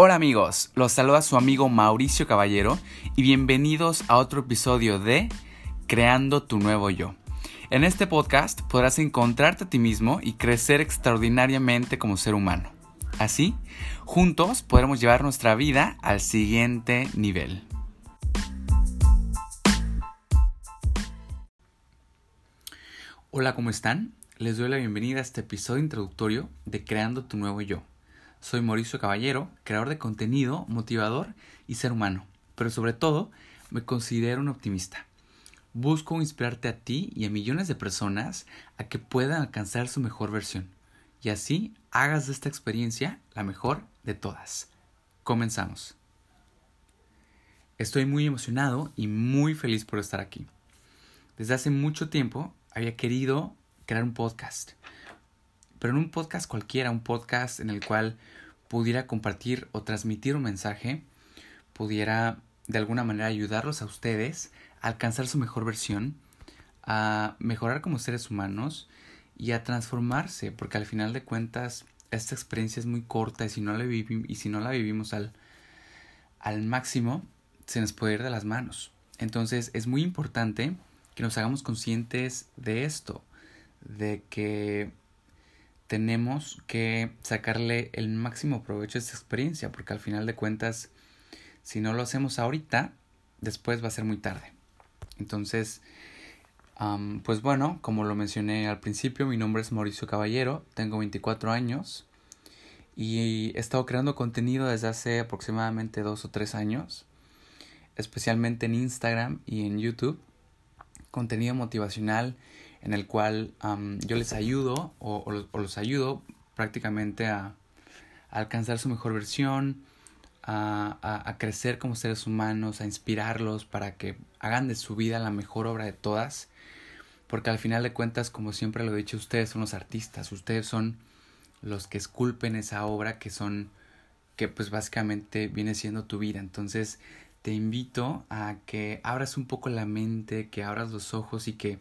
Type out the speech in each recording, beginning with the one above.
Hola amigos, los saluda su amigo Mauricio Caballero y bienvenidos a otro episodio de Creando tu nuevo yo. En este podcast podrás encontrarte a ti mismo y crecer extraordinariamente como ser humano. Así, juntos podremos llevar nuestra vida al siguiente nivel. Hola, ¿cómo están? Les doy la bienvenida a este episodio introductorio de Creando tu nuevo yo. Soy Mauricio Caballero, creador de contenido, motivador y ser humano, pero sobre todo me considero un optimista. Busco inspirarte a ti y a millones de personas a que puedan alcanzar su mejor versión y así hagas de esta experiencia la mejor de todas. Comenzamos. Estoy muy emocionado y muy feliz por estar aquí. Desde hace mucho tiempo había querido crear un podcast, pero en un podcast cualquiera, un podcast en el cual pudiera compartir o transmitir un mensaje, pudiera de alguna manera ayudarlos a ustedes a alcanzar su mejor versión, a mejorar como seres humanos y a transformarse, porque al final de cuentas esta experiencia es muy corta y si no la, y si no la vivimos al, al máximo, se nos puede ir de las manos. Entonces es muy importante que nos hagamos conscientes de esto, de que tenemos que sacarle el máximo provecho a esta experiencia, porque al final de cuentas, si no lo hacemos ahorita, después va a ser muy tarde. Entonces, pues bueno, como lo mencioné al principio, mi nombre es Mauricio Caballero, tengo 24 años y he estado creando contenido desde hace aproximadamente dos o tres años, especialmente en Instagram y en YouTube, contenido motivacional en el cual yo les ayudo o, los ayudo prácticamente a, alcanzar su mejor versión, a, a, crecer como seres humanos, a inspirarlos para que hagan de su vida la mejor obra de todas. Porque al final de cuentas, como siempre lo he dicho, ustedes son los artistas, ustedes son los que esculpen esa obra que son, que pues básicamente viene siendo tu vida. Entonces te invito a que abras un poco la mente, que abras los ojos y que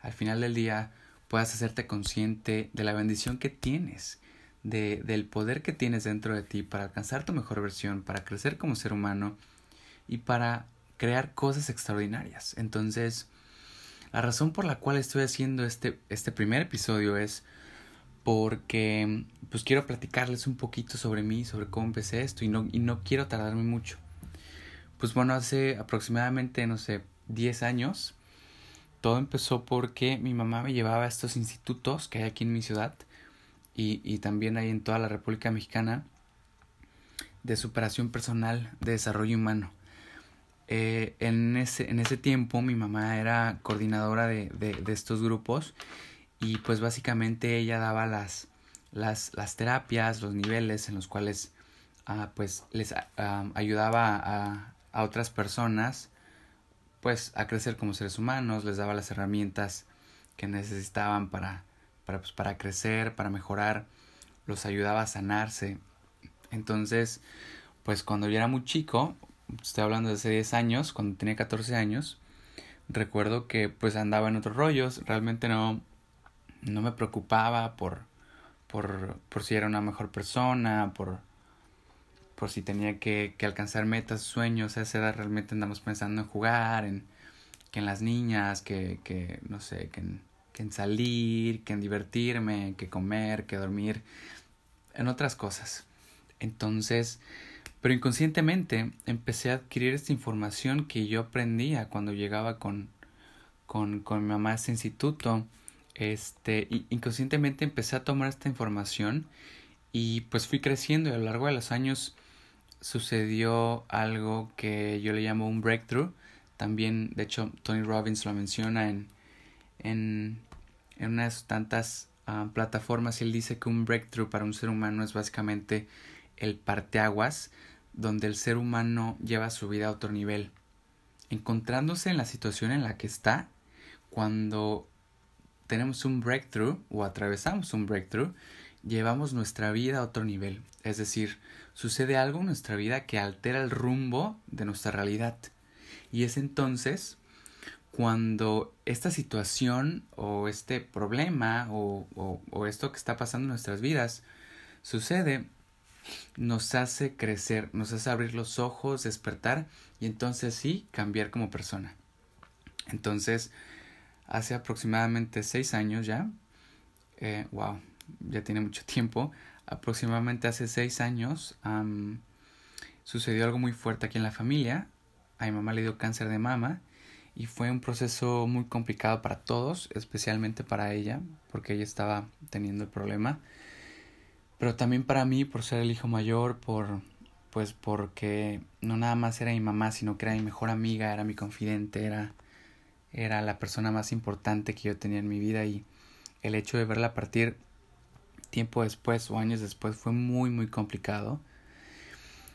al final del día puedas hacerte consciente de la bendición que tienes, de, del poder que tienes dentro de ti para alcanzar tu mejor versión, para crecer como ser humano y para crear cosas extraordinarias. Entonces, la razón por la cual estoy haciendo este, este primer episodio es porque pues quiero platicarles un poquito sobre mí, sobre cómo empecé esto y no, y no quiero tardarme mucho. Pues bueno, hace aproximadamente, no sé, 10 años todo empezó porque mi mamá me llevaba a estos institutos que hay aquí en mi ciudad y, y también hay en toda la República Mexicana de superación personal, de desarrollo humano. Eh, en, ese, en ese tiempo mi mamá era coordinadora de, de, estos grupos y pues básicamente ella daba las, las, las terapias, los niveles en los cuales ah, pues les ah, ayudaba a, a otras personas pues a crecer como seres humanos, les daba las herramientas que necesitaban para, para, pues, para crecer, para mejorar, los ayudaba a sanarse. Entonces, pues cuando yo era muy chico, estoy hablando de hace 10 años, cuando tenía 14 años, recuerdo que pues andaba en otros rollos, realmente no, no me preocupaba por, por, por si era una mejor persona, por, por si tenía que, que alcanzar metas, sueños, a esa edad realmente andamos pensando en jugar, en que en las niñas, que, que no sé, que en, salir, que en divertirme, que comer, que dormir, en otras cosas. Entonces, pero inconscientemente empecé a adquirir esta información que yo aprendía cuando llegaba con, con, con mi mamá a ese instituto. Este, inconscientemente empecé a tomar esta información y pues fui creciendo y a lo largo de los años sucedió algo que yo le llamo un breakthrough. También, de hecho, Tony Robbins lo menciona en, en, en unas tantas uh, plataformas. Él dice que un breakthrough para un ser humano es básicamente el parteaguas, donde el ser humano lleva su vida a otro nivel. Encontrándose en la situación en la que está, cuando tenemos un breakthrough o atravesamos un breakthrough, llevamos nuestra vida a otro nivel. Es decir, sucede algo en nuestra vida que altera el rumbo de nuestra realidad. Y es entonces cuando esta situación o este problema o, o, esto que está pasando en nuestras vidas sucede, nos hace crecer, nos hace abrir los ojos, despertar y entonces sí cambiar como persona. Entonces, hace aproximadamente seis años ya, eh, wow, ya tiene mucho tiempo, aproximadamente hace seis años sucedió algo muy fuerte aquí en la familia. A mi mamá le dio cáncer de mama y fue un proceso muy complicado para todos, especialmente para ella, porque ella estaba teniendo el problema. Pero también para mí, por ser el hijo mayor, por pues porque no nada más era mi mamá, sino que era mi mejor amiga, era mi confidente, era era la persona más importante que yo tenía en mi vida y el hecho de verla partir tiempo después o años después fue muy muy complicado.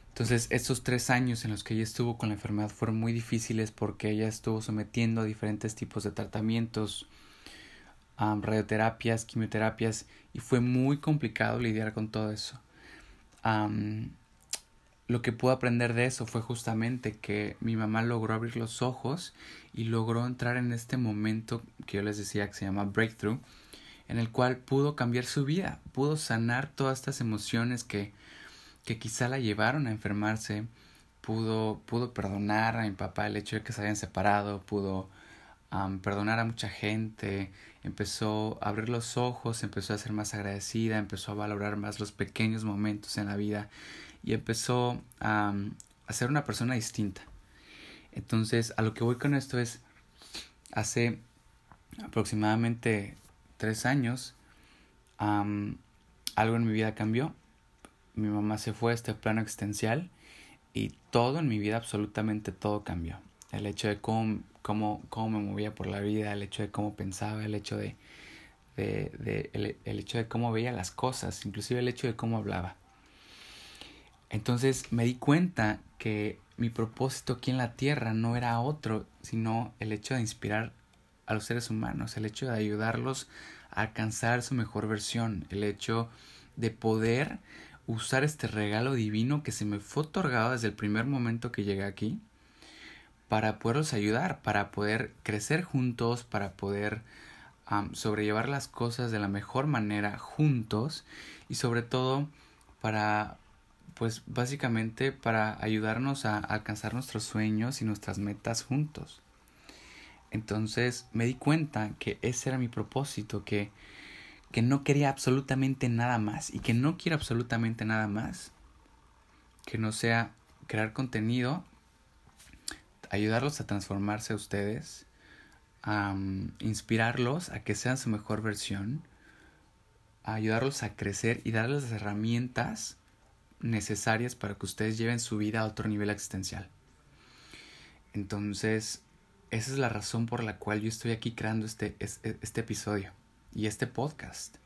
Entonces estos tres años en los que ella estuvo con la enfermedad fueron muy difíciles porque ella estuvo sometiendo a diferentes tipos de tratamientos, radioterapias, quimioterapias y fue muy complicado lidiar con todo eso. lo que pude aprender de eso fue justamente que mi mamá logró abrir los ojos y logró entrar en este momento que yo les decía que se llama breakthrough, en el cual pudo cambiar su vida, pudo sanar todas estas emociones que, que quizá la llevaron a enfermarse, pudo, pudo perdonar a mi papá el hecho de que se hayan separado, pudo perdonar a mucha gente, empezó a abrir los ojos, empezó a ser más agradecida, empezó a valorar más los pequeños momentos en la vida y empezó a, a ser una persona distinta. Entonces, a lo que voy con esto es, hace aproximadamente tres años, algo en mi vida cambió. Mi mamá se fue a este plano existencial y todo en mi vida, absolutamente todo cambió. El hecho de cómo, cómo, cómo me movía por la vida, el hecho de cómo pensaba, el hecho de, el hecho de cómo veía las cosas, inclusive el hecho de cómo hablaba. Entonces me di cuenta que mi propósito aquí en la tierra no era otro, sino el hecho de inspirar a los seres humanos, el hecho de ayudarlos a alcanzar su mejor versión, el hecho de poder usar este regalo divino que se me fue otorgado desde el primer momento que llegué aquí para poderlos ayudar, para poder crecer juntos, para poder sobrellevar las cosas de la mejor manera juntos y sobre todo para pues básicamente para ayudarnos a alcanzar nuestros sueños y nuestras metas juntos. Entonces me di cuenta que ese era mi propósito, que, que no quería absolutamente nada más y que no quiero absolutamente nada más que no sea crear contenido, ayudarlos a transformarse a ustedes, a inspirarlos a que sean su mejor versión, a ayudarlos a crecer y darles las herramientas necesarias para que ustedes lleven su vida a otro nivel existencial. Entonces, esa es la razón por la cual yo estoy aquí creando este, este, este, episodio y este podcast.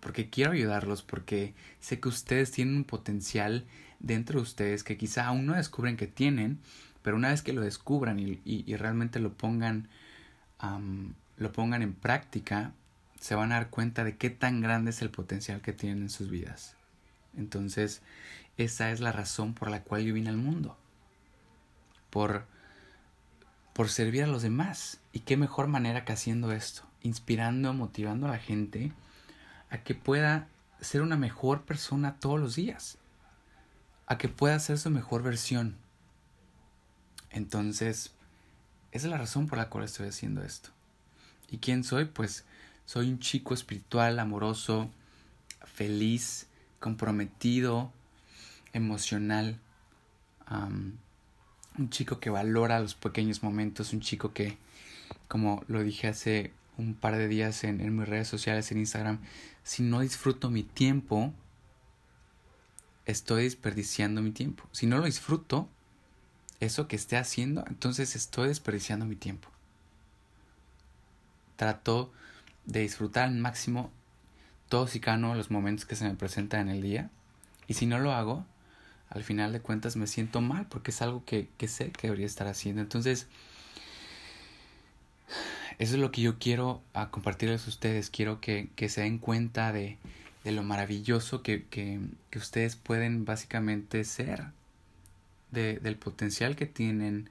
Porque quiero ayudarlos, porque sé que ustedes tienen un potencial dentro de ustedes que quizá aún no descubren que tienen, pero una vez que lo descubran y, y, realmente lo pongan, lo pongan en práctica, se van a dar cuenta de qué tan grande es el potencial que tienen en sus vidas. Entonces, esa es la razón por la cual yo vine al mundo. Por, por servir a los demás. Y qué mejor manera que haciendo esto, inspirando, motivando a la gente a que pueda ser una mejor persona todos los días. A que pueda ser su mejor versión. Entonces, esa es la razón por la cual estoy haciendo esto. ¿Y quién soy? Pues soy un chico espiritual, amoroso, feliz, comprometido, emocional, un chico que valora los pequeños momentos, un chico que, como lo dije hace un par de días en, en mis redes sociales, en Instagram, si no disfruto mi tiempo, estoy desperdiciando mi tiempo. Si no lo disfruto, eso que esté haciendo, entonces estoy desperdiciando mi tiempo. Trato de disfrutar al máximo todos y cada uno de los momentos que se me presentan en el día. Y si no lo hago, al final de cuentas me siento mal porque es algo que, que sé que debería estar haciendo. Entonces, eso es lo que yo quiero a compartirles a ustedes. Quiero que, que se den cuenta de, de lo maravilloso que, que, que, ustedes pueden básicamente ser, de, del potencial que tienen,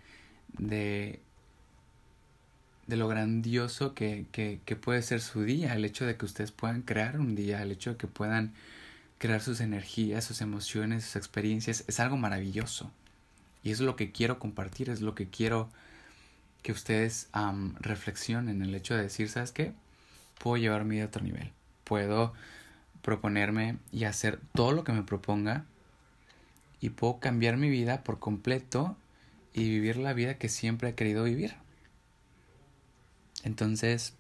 de, de lo grandioso que, que, que, puede ser su día, el hecho de que ustedes puedan crear un día, el hecho de que puedan crear sus energías, sus emociones, sus experiencias, es algo maravilloso. Y es lo que quiero compartir, es lo que quiero que ustedes reflexionen, el hecho de decir, ¿sabes qué? Puedo llevar mi vida a otro nivel. Puedo proponerme y hacer todo lo que me proponga y puedo cambiar mi vida por completo y vivir la vida que siempre he querido vivir. Entonces,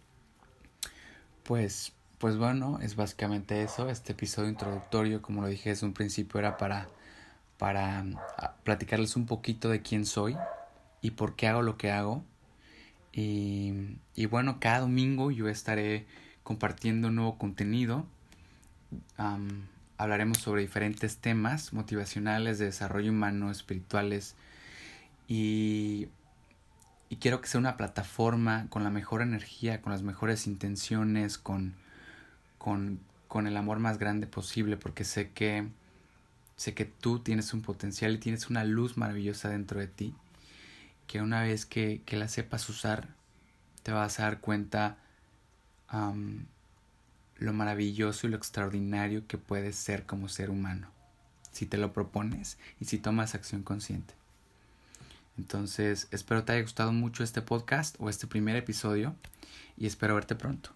pues, pues bueno, es básicamente eso. Este episodio introductorio, como lo dije desde un principio, era para, para ah, platicarles un poquito de quién soy y por qué hago lo que hago. Y, y bueno, cada domingo yo estaré compartiendo nuevo contenido. hablaremos sobre diferentes temas motivacionales, de desarrollo humano, espirituales. Y y quiero que sea una plataforma con la mejor energía, con las mejores intenciones, con, con, con el amor más grande posible, porque sé que sé que tú tienes un potencial y tienes una luz maravillosa dentro de ti, que una vez que, que la sepas usar, te vas a dar cuenta lo maravilloso y lo extraordinario que puedes ser como ser humano, si te lo propones y si tomas acción consciente. Entonces, espero te haya gustado mucho este podcast o este primer episodio y espero verte pronto.